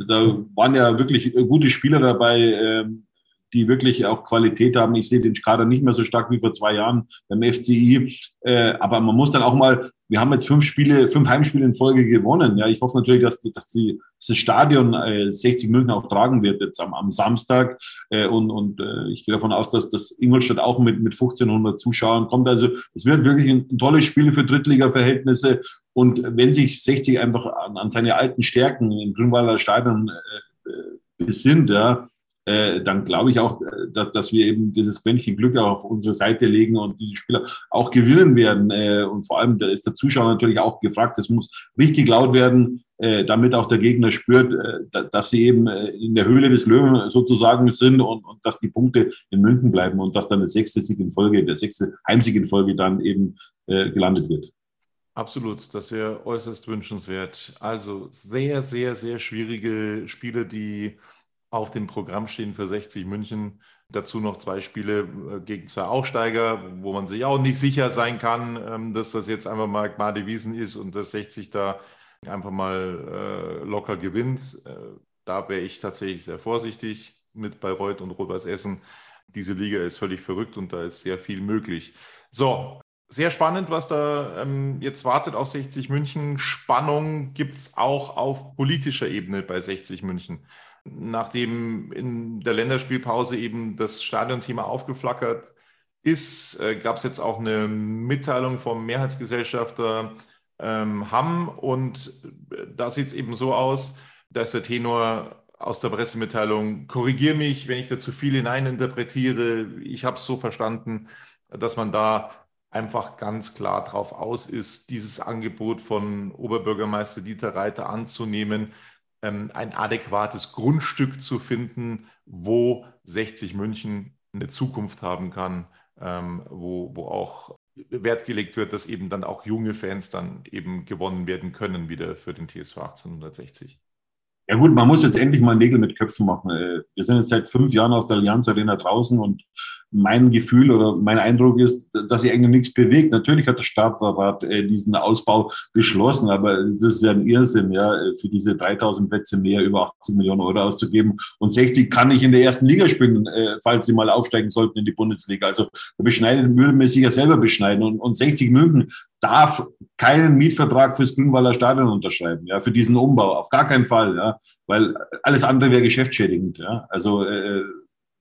Da waren ja wirklich gute Spieler dabei. Ähm, die wirklich auch Qualität haben. Ich sehe den Kader nicht mehr so stark wie vor zwei Jahren beim FCI. Äh, aber man muss dann auch mal, wir haben jetzt fünf Spiele, fünf Heimspiele in Folge gewonnen. Ja, ich hoffe natürlich, dass, dass, die, dass das Stadion äh, 60 München auch tragen wird jetzt am, am Samstag. Äh, und und äh, ich gehe davon aus, dass das Ingolstadt auch mit, mit 1500 Zuschauern kommt. Also es wird wirklich ein, ein tolles Spiel für Drittliga-Verhältnisse. Und wenn sich 60 einfach an, an seine alten Stärken im Grünwalder Stadion äh, äh, besinnt, ja, äh, dann glaube ich auch, äh, dass, dass wir eben dieses Quäntchen Glück auf unsere Seite legen und diese Spieler auch gewinnen werden. Äh, und vor allem, da ist der Zuschauer natürlich auch gefragt, es muss richtig laut werden, äh, damit auch der Gegner spürt, äh, dass sie eben äh, in der Höhle des Löwen sozusagen sind und, und dass die Punkte in München bleiben und dass dann der sechste Sieg in Folge, der sechste Heimsieg in Folge dann eben äh, gelandet wird. Absolut, das wäre äußerst wünschenswert. Also sehr, sehr, sehr schwierige Spiele, die auf dem Programm stehen für 60 München. Dazu noch zwei Spiele äh, gegen zwei Aufsteiger, wo man sich auch nicht sicher sein kann, ähm, dass das jetzt einfach mal Gmade Wiesen ist und dass 60 da einfach mal äh, locker gewinnt. Äh, da wäre ich tatsächlich sehr vorsichtig mit Bayreuth und Rot-Weiß Essen. Diese Liga ist völlig verrückt und da ist sehr viel möglich. So, sehr spannend, was da ähm, jetzt wartet auf 60 München. Spannung gibt es auch auf politischer Ebene bei 60 München nachdem in der Länderspielpause eben das Stadionthema aufgeflackert ist, äh, gab es jetzt auch eine Mitteilung vom Mehrheitsgesellschafter ähm, Hamm. Und äh, da sieht es eben so aus, dass der Tenor aus der Pressemitteilung, korrigiere mich, wenn ich da zu viel hineininterpretiere, ich habe es so verstanden, dass man da einfach ganz klar drauf aus ist, dieses Angebot von Oberbürgermeister Dieter Reiter anzunehmen, ähm, ein adäquates Grundstück zu finden, wo 60 München eine Zukunft haben kann, ähm, wo, wo auch Wert gelegt wird, dass eben dann auch junge Fans dann eben gewonnen werden können wieder für den TSV 1860. Ja gut, man muss jetzt endlich mal Nägel mit Köpfen machen. Äh, wir sind jetzt seit fünf Jahren aus der Allianz Arena draußen und mein Gefühl oder mein Eindruck ist, dass sich eigentlich nichts bewegt. Natürlich hat der Stadtrat äh, diesen Ausbau beschlossen, aber das ist ja ein Irrsinn, ja, für diese 3000 Plätze mehr über 80 Millionen Euro auszugeben. Und 60 kann nicht in der ersten Liga spielen, äh, falls sie mal aufsteigen sollten in die Bundesliga. Also da beschneiden, würde man sich ja selber beschneiden. Und, und 60 München darf keinen Mietvertrag fürs Grünwalder Stadion unterschreiben, ja, für diesen Umbau. Auf gar keinen Fall, ja, weil alles andere wäre geschäftsschädigend, ja. Also, äh,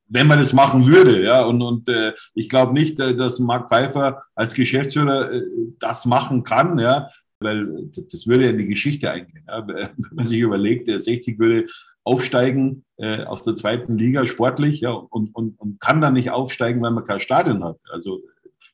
wenn man es machen würde, ja, und, und äh, ich glaube nicht, äh, dass Mark Pfeiffer als Geschäftsführer äh, das machen kann, ja, weil das, das würde ja in die Geschichte eingehen. Ja. [laughs] Wenn man sich überlegt, der 60 würde aufsteigen äh, aus der zweiten Liga sportlich, ja, und, und, und kann dann nicht aufsteigen, weil man kein Stadion hat. Also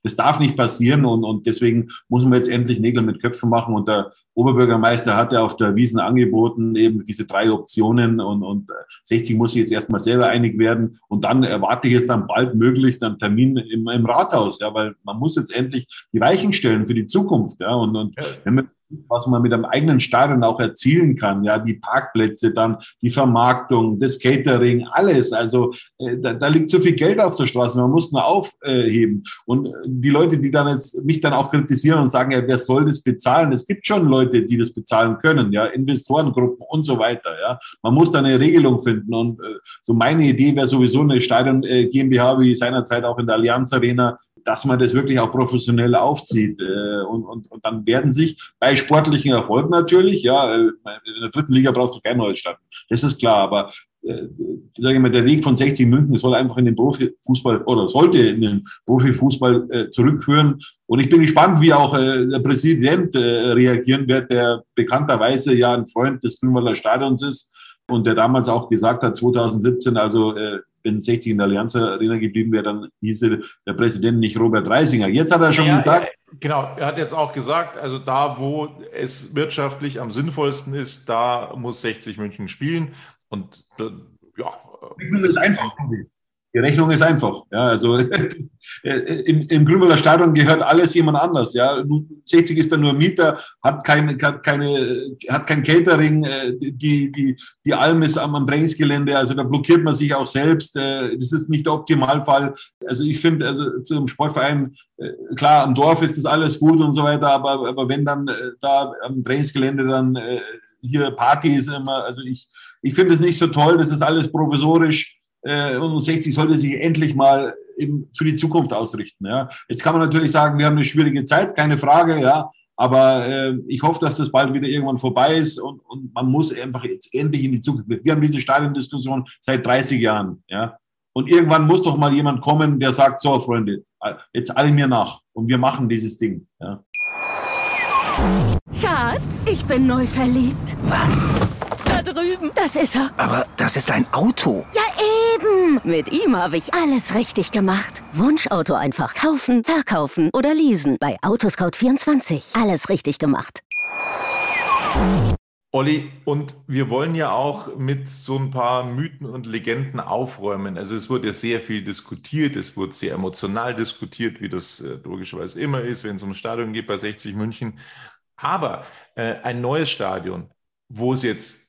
das darf nicht passieren und, und deswegen muss man jetzt endlich Nägel mit Köpfen machen. Und der Oberbürgermeister hat ja auf der Wiesen angeboten, eben diese drei Optionen und, und 60 muss sich jetzt erstmal selber einig werden. Und dann erwarte ich jetzt dann bald möglichst einen Termin im, im Rathaus, ja, weil man muss jetzt endlich die Weichen stellen für die Zukunft. Ja, und, und wenn man was man mit einem eigenen Stadion auch erzielen kann. Ja, die Parkplätze, dann die Vermarktung, das Catering, alles. Also äh, da, da liegt so viel Geld auf der Straße. Man muss nur aufheben. Und die Leute, die dann jetzt mich dann auch kritisieren und sagen, ja, wer soll das bezahlen? Es gibt schon Leute, die das bezahlen können. Ja, Investorengruppen und so weiter. Ja, man muss da eine Regelung finden. Und äh, so meine Idee wäre sowieso eine Stadion äh, GmbH wie seinerzeit auch in der Allianz Arena dass man das wirklich auch professionell aufzieht. Äh, und, und, und dann werden sich bei sportlichen Erfolgen natürlich, ja, äh, in der dritten Liga brauchst du kein neues Stadion. Das ist klar, aber äh, sage ich mal, der Weg von 60 München soll einfach in den Profifußball oder sollte in den Profifußball äh, zurückführen. Und ich bin gespannt, wie auch äh, der Präsident äh, reagieren wird, der bekannterweise ja ein Freund des Grünwalder Stadions ist und der damals auch gesagt hat, 2017, also äh, wenn 60 in der Allianz Arena geblieben wäre, dann hieße der Präsident nicht Robert Reisinger. Jetzt hat er schon ja, gesagt. Ja, genau, er hat jetzt auch gesagt, also da, wo es wirtschaftlich am sinnvollsten ist, da muss 60 München spielen. Und äh, ja. Ich finde das einfach. Die Rechnung ist einfach. Ja, also [laughs] im, im Grünwalder Stadion gehört alles jemand anders. Ja, 60 ist dann nur Mieter, hat keine, hat keine, hat kein Catering. Äh, die, die, die Alm ist am, am Trainingsgelände. Also da blockiert man sich auch selbst. Äh, das ist nicht der Optimalfall. Also ich finde, also zum Sportverein, klar, am Dorf ist das alles gut und so weiter. Aber, aber wenn dann da am Trainingsgelände dann hier Party ist immer, also ich, ich finde es nicht so toll, das ist alles provisorisch. Äh, und 60 sollte sich endlich mal eben für die Zukunft ausrichten. Ja. Jetzt kann man natürlich sagen, wir haben eine schwierige Zeit, keine Frage, ja. Aber äh, ich hoffe, dass das bald wieder irgendwann vorbei ist und, und man muss einfach jetzt endlich in die Zukunft. Wir haben diese Stadiondiskussion seit 30 Jahren, ja. Und irgendwann muss doch mal jemand kommen, der sagt, so Freunde, jetzt alle mir nach und wir machen dieses Ding. Ja. Schatz, ich bin neu verliebt. Was? Drüben. Das ist er. Aber das ist ein Auto. Ja, eben. Mit ihm habe ich alles richtig gemacht. Wunschauto einfach kaufen, verkaufen oder leasen. Bei Autoscout24. Alles richtig gemacht. Olli, und wir wollen ja auch mit so ein paar Mythen und Legenden aufräumen. Also es wurde ja sehr viel diskutiert, es wurde sehr emotional diskutiert, wie das äh, logischerweise immer ist, wenn es ums Stadion geht bei 60 München. Aber äh, ein neues Stadion, wo es jetzt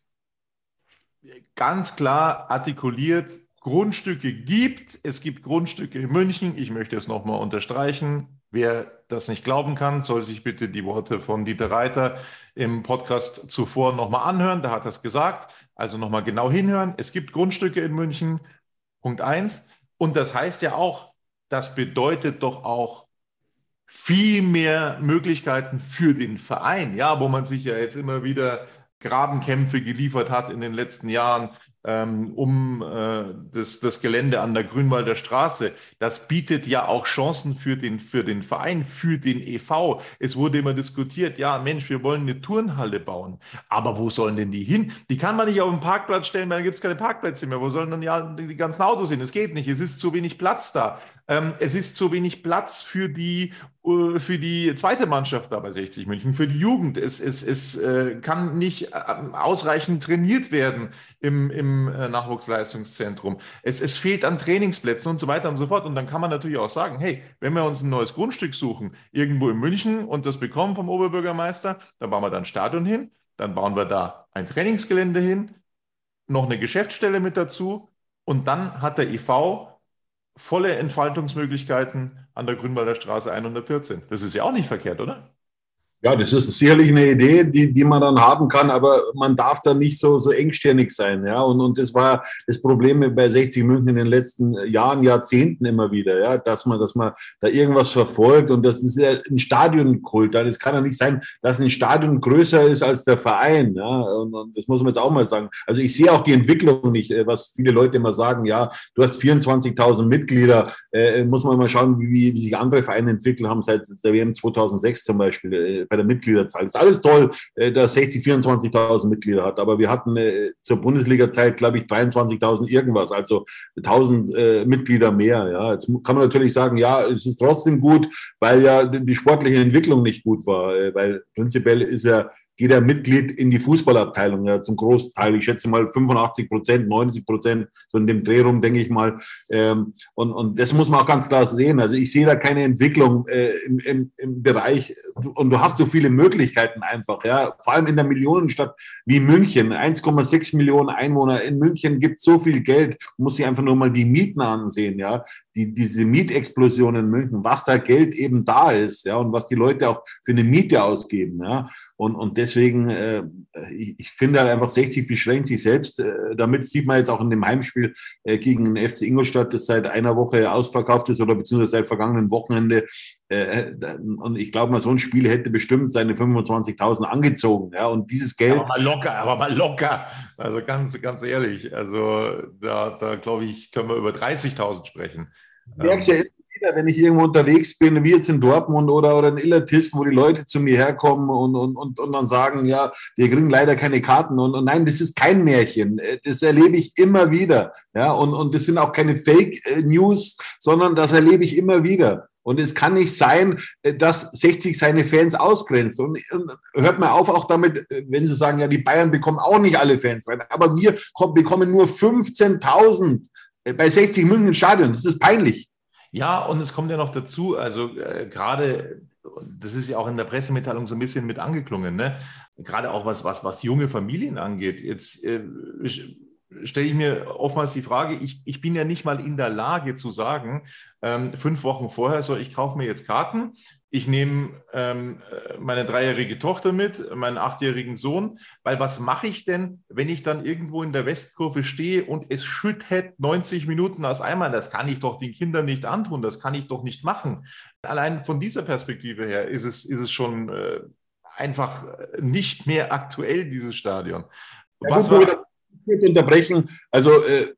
ganz klar artikuliert Grundstücke gibt. Es gibt Grundstücke in München. Ich möchte es nochmal unterstreichen. Wer das nicht glauben kann, soll sich bitte die Worte von Dieter Reiter im Podcast zuvor nochmal anhören. Da hat er es gesagt. Also nochmal genau hinhören. Es gibt Grundstücke in München. Punkt eins. Und das heißt ja auch, das bedeutet doch auch viel mehr Möglichkeiten für den Verein, ja, wo man sich ja jetzt immer wieder Grabenkämpfe geliefert hat in den letzten Jahren ähm, um äh, das, das Gelände an der Grünwalder Straße. Das bietet ja auch Chancen für den, für den Verein, für den EV. Es wurde immer diskutiert, ja Mensch, wir wollen eine Turnhalle bauen. Aber wo sollen denn die hin? Die kann man nicht auf den Parkplatz stellen, weil da gibt es keine Parkplätze mehr. Wo sollen dann ja die ganzen Autos hin? Es geht nicht. Es ist zu wenig Platz da. Ähm, es ist zu wenig Platz für die, äh, für die zweite Mannschaft da bei 60 München, für die Jugend. Es, es, es äh, kann nicht äh, ausreichend trainiert werden im, im äh, Nachwuchsleistungszentrum. Es, es fehlt an Trainingsplätzen und so weiter und so fort. Und dann kann man natürlich auch sagen, hey, wenn wir uns ein neues Grundstück suchen, irgendwo in München und das bekommen vom Oberbürgermeister, dann bauen wir da ein Stadion hin, dann bauen wir da ein Trainingsgelände hin, noch eine Geschäftsstelle mit dazu und dann hat der IV volle Entfaltungsmöglichkeiten an der Grünwalder Straße 114. Das ist ja auch nicht verkehrt, oder? Ja, das ist sicherlich eine Idee, die, die man dann haben kann, aber man darf da nicht so, so engstirnig sein. Ja? Und, und das war das Problem bei 60 München in den letzten Jahren, Jahrzehnten immer wieder, ja? dass, man, dass man da irgendwas verfolgt. Und das ist ja ein Stadionkult. Das kann ja nicht sein, dass ein Stadion größer ist als der Verein. Ja? Und, und das muss man jetzt auch mal sagen. Also ich sehe auch die Entwicklung nicht, äh, was viele Leute immer sagen, ja, du hast 24.000 Mitglieder, äh, muss man mal schauen, wie, wie sich andere Vereine entwickelt haben seit der WM 2006 zum Beispiel äh, bei der Mitgliederzahl. Ist alles toll, äh, dass 60, 24.000 Mitglieder hat, aber wir hatten äh, zur Bundesliga-Zeit, glaube ich, 23.000 irgendwas, also 1.000 äh, Mitglieder mehr. Ja, jetzt kann man natürlich sagen, ja, es ist trotzdem gut, weil ja die sportliche Entwicklung nicht gut war, weil prinzipiell ist ja jeder Mitglied in die Fußballabteilung, ja, zum Großteil. Ich schätze mal 85 Prozent, 90 Prozent, so in dem Dreh rum, denke ich mal. Ähm, und, und das muss man auch ganz klar sehen. Also ich sehe da keine Entwicklung äh, im, im, im Bereich. Und du hast so viele Möglichkeiten einfach, ja. Vor allem in der Millionenstadt wie München. 1,6 Millionen Einwohner. In München gibt so viel Geld. Muss sich einfach nur mal die Mieten ansehen, ja. Die, diese Mietexplosion in München, was da Geld eben da ist, ja, und was die Leute auch für eine Miete ausgeben, ja. Und, und deswegen, äh, ich, ich finde halt einfach 60 beschränkt sich selbst. Äh, damit sieht man jetzt auch in dem Heimspiel äh, gegen den FC Ingolstadt, das seit einer Woche ausverkauft ist oder beziehungsweise seit vergangenen Wochenende. Äh, und ich glaube mal, so ein Spiel hätte bestimmt seine 25.000 angezogen. Ja, und dieses Geld. Aber mal locker, aber mal locker. Also ganz, ganz ehrlich, also da, da glaube ich, können wir über 30.000 sprechen. Du merkst ja wieder, wenn ich irgendwo unterwegs bin, wie jetzt in Dortmund oder, oder in Illertiss, wo die Leute zu mir herkommen und, und, und, und dann sagen, ja, wir kriegen leider keine Karten. Und, und nein, das ist kein Märchen. Das erlebe ich immer wieder. Ja, und, und das sind auch keine Fake äh, News, sondern das erlebe ich immer wieder. Und es kann nicht sein, äh, dass 60 seine Fans ausgrenzt. Und, hört mal auf auch damit, äh, wenn Sie sagen, ja, die Bayern bekommen auch nicht alle Fans rein. Aber wir bekommen nur 15.000 bei 60 München Stadion. Das ist peinlich. Ja, und es kommt ja noch dazu, also äh, gerade, das ist ja auch in der Pressemitteilung so ein bisschen mit angeklungen, ne? gerade auch was, was, was junge Familien angeht. Jetzt äh, stelle ich mir oftmals die Frage, ich, ich bin ja nicht mal in der Lage zu sagen, ähm, fünf Wochen vorher, so ich kaufe mir jetzt Karten, ich nehme ähm, meine dreijährige Tochter mit, meinen achtjährigen Sohn, weil was mache ich denn, wenn ich dann irgendwo in der Westkurve stehe und es schüttet 90 Minuten aus einmal? Das kann ich doch den Kindern nicht antun, das kann ich doch nicht machen. Allein von dieser Perspektive her ist es, ist es schon äh, einfach nicht mehr aktuell, dieses Stadion. Ja, gut, war, unterbrechen. Also äh,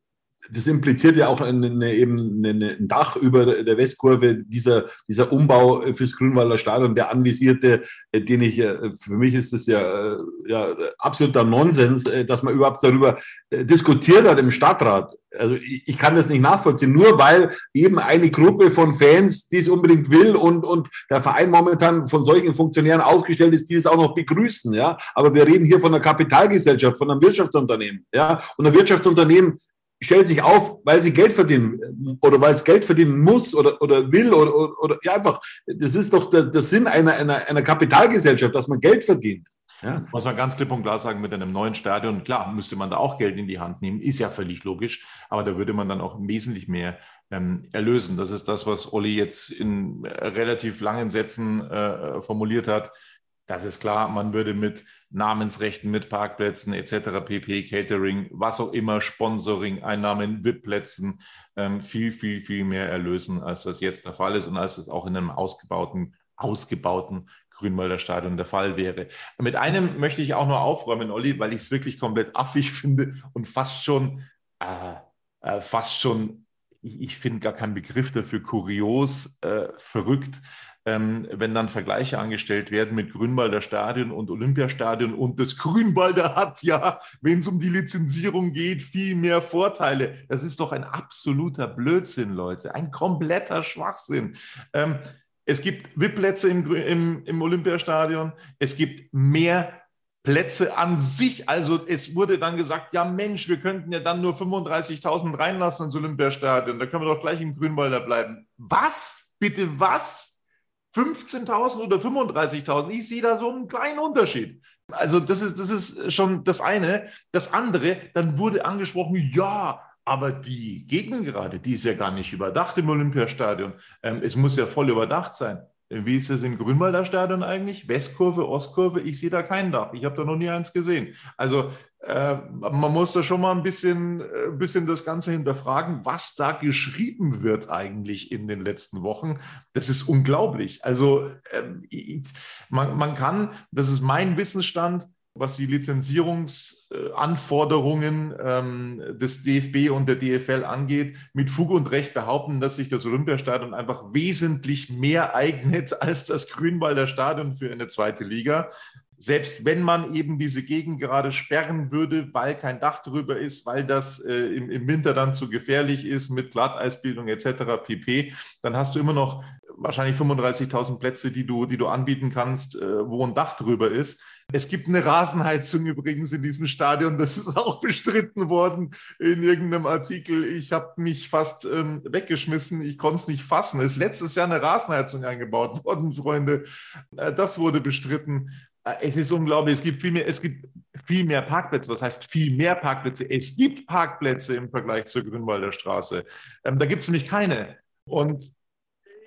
das impliziert ja auch eine, eine, eben ein Dach über der Westkurve, dieser, dieser Umbau fürs Grünwalder Stadion, der anvisierte, äh, den ich, äh, für mich ist das ja, äh, ja absoluter Nonsens, dass man überhaupt darüber diskutiert hat im Stadtrat. Also ich, ich kann das nicht nachvollziehen, nur weil eben eine Gruppe von Fans dies unbedingt will und, und der Verein momentan von solchen Funktionären aufgestellt ist, die es auch noch begrüßen. Ja? Aber wir reden hier von einer Kapitalgesellschaft, von einem Wirtschaftsunternehmen. Ja? Und ein Wirtschaftsunternehmen stellt sich auf, weil sie Geld verdienen oder weil es Geld verdienen muss oder, oder will oder, oder, oder ja einfach, das ist doch der, der Sinn einer, einer, einer Kapitalgesellschaft, dass man Geld verdient. Ja. Muss man ganz klipp und klar sagen, mit einem neuen Stadion, klar, müsste man da auch Geld in die Hand nehmen, ist ja völlig logisch, aber da würde man dann auch wesentlich mehr ähm, erlösen. Das ist das, was Olli jetzt in relativ langen Sätzen äh, formuliert hat. Das ist klar, man würde mit Namensrechten, mit Parkplätzen etc., PP, Catering, was auch immer, Sponsoring, Einnahmen, VIP-Plätzen ähm, viel, viel, viel mehr erlösen, als das jetzt der Fall ist und als es auch in einem ausgebauten, ausgebauten Grünwalder Stadion der Fall wäre. Mit einem möchte ich auch nur aufräumen, Olli, weil ich es wirklich komplett affig finde und fast schon, äh, äh, fast schon, ich, ich finde gar keinen Begriff dafür, kurios, äh, verrückt ähm, wenn dann Vergleiche angestellt werden mit Grünwalder Stadion und Olympiastadion. Und das Grünwalder hat ja, wenn es um die Lizenzierung geht, viel mehr Vorteile. Das ist doch ein absoluter Blödsinn, Leute. Ein kompletter Schwachsinn. Ähm, es gibt VIP-Plätze im, im, im Olympiastadion. Es gibt mehr Plätze an sich. Also es wurde dann gesagt, ja Mensch, wir könnten ja dann nur 35.000 reinlassen ins Olympiastadion. Da können wir doch gleich im Grünwalder bleiben. Was? Bitte was? 15.000 oder 35.000. Ich sehe da so einen kleinen Unterschied. Also das ist, das ist schon das eine. Das andere, dann wurde angesprochen, ja, aber die Gegengerade, die ist ja gar nicht überdacht im Olympiastadion. Ähm, es muss ja voll überdacht sein. Wie ist es im Grünwalder Stadion eigentlich? Westkurve, Ostkurve? Ich sehe da kein Dach. Ich habe da noch nie eins gesehen. Also äh, man muss da schon mal ein bisschen, äh, bisschen das Ganze hinterfragen, was da geschrieben wird eigentlich in den letzten Wochen. Das ist unglaublich. Also äh, man, man kann, das ist mein Wissensstand, was die Lizenzierungsanforderungen ähm, des DFB und der DFL angeht, mit Fug und Recht behaupten, dass sich das Olympiastadion einfach wesentlich mehr eignet [laughs] als das Grünwalder Stadion für eine zweite Liga. Selbst wenn man eben diese Gegend gerade sperren würde, weil kein Dach drüber ist, weil das äh, im, im Winter dann zu gefährlich ist mit Glatteisbildung etc. pp., dann hast du immer noch wahrscheinlich 35.000 Plätze, die du, die du anbieten kannst, äh, wo ein Dach drüber ist. Es gibt eine Rasenheizung übrigens in diesem Stadion. Das ist [laughs] auch bestritten worden in irgendeinem Artikel. Ich habe mich fast ähm, weggeschmissen. Ich konnte es nicht fassen. Es ist letztes Jahr eine Rasenheizung eingebaut [laughs] worden, Freunde. Äh, das wurde bestritten. Äh, es ist unglaublich. Es gibt viel mehr, es gibt viel mehr Parkplätze. Was heißt viel mehr Parkplätze? Es gibt Parkplätze im Vergleich zur Grünwalder Straße. Ähm, da gibt es nämlich keine. Und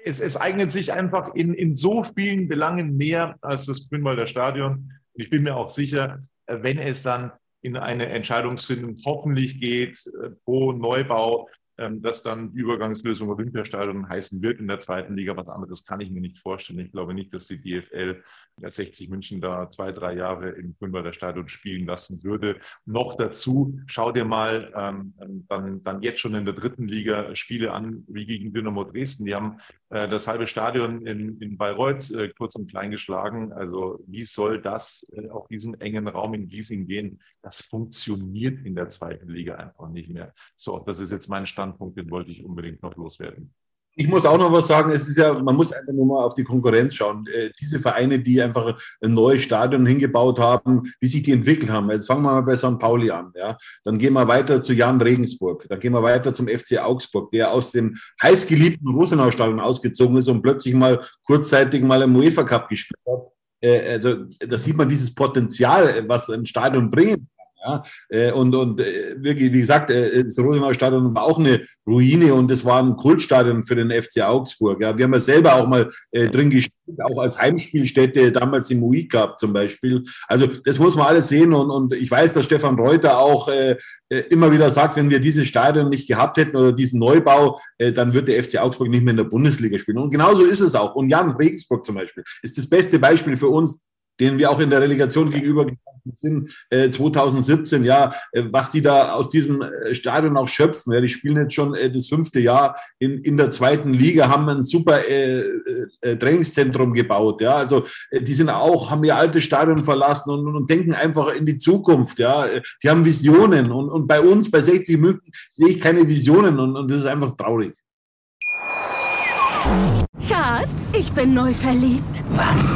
es, es, eignet sich einfach in, in so vielen Belangen mehr als das Grünwalder Stadion. Und ich bin mir auch sicher, äh, wenn es dann in eine Entscheidungsfindung hoffentlich geht, äh, pro Neubau, ähm, dass dann Übergangslösung Olympiastadion heißen wird in der zweiten Liga. Was anderes kann ich mir nicht vorstellen. Ich glaube nicht, dass die DFL 60 München da zwei, drei Jahre im Grünwalder Stadion spielen lassen würde. Noch dazu, schau dir mal ähm, dann, dann jetzt schon in der dritten Liga Spiele an, wie gegen Dynamo Dresden. Die haben äh, das halbe Stadion in, in Bayreuth äh, kurz und klein geschlagen. Also wie soll das äh, auf diesen engen Raum in Giesing gehen? Das funktioniert in der zweiten Liga einfach nicht mehr. So, das ist jetzt mein Standpunkt, den wollte ich unbedingt noch loswerden. Ich muss auch noch was sagen, es ist ja, man muss einfach nur mal auf die Konkurrenz schauen. Äh, diese Vereine, die einfach ein neues Stadion hingebaut haben, wie sich die entwickelt haben. Jetzt fangen wir mal bei St. Pauli an. Ja? Dann gehen wir weiter zu Jan Regensburg. Dann gehen wir weiter zum FC Augsburg, der aus dem heißgeliebten Rosenau-Stadion ausgezogen ist und plötzlich mal kurzzeitig mal im UEFA Cup gespielt hat. Äh, also da sieht man dieses Potenzial, was ein Stadion bringen ja, äh, und, und äh, wirklich, wie gesagt, äh, das Rosenau-Stadion war auch eine Ruine und es war ein Kultstadion für den FC Augsburg. Ja. Wir haben ja selber auch mal äh, drin gespielt, auch als Heimspielstätte damals im UI Cup zum Beispiel. Also das muss man alles sehen und, und ich weiß, dass Stefan Reuter auch äh, immer wieder sagt, wenn wir dieses Stadion nicht gehabt hätten oder diesen Neubau, äh, dann wird der FC Augsburg nicht mehr in der Bundesliga spielen. Und genauso ist es auch. Und Jan Regensburg zum Beispiel ist das beste Beispiel für uns, denen wir auch in der Relegation gegenüber sind, äh, 2017, ja, äh, was die da aus diesem äh, Stadion auch schöpfen. Ja, die spielen jetzt schon äh, das fünfte Jahr in, in der zweiten Liga, haben ein super äh, äh, Trainingszentrum gebaut. Ja, also äh, die sind auch, haben ihr altes Stadion verlassen und, und denken einfach in die Zukunft. Ja, die haben Visionen und, und bei uns, bei 60 München, sehe ich keine Visionen und, und das ist einfach traurig. Schatz, ich bin neu verliebt. Was?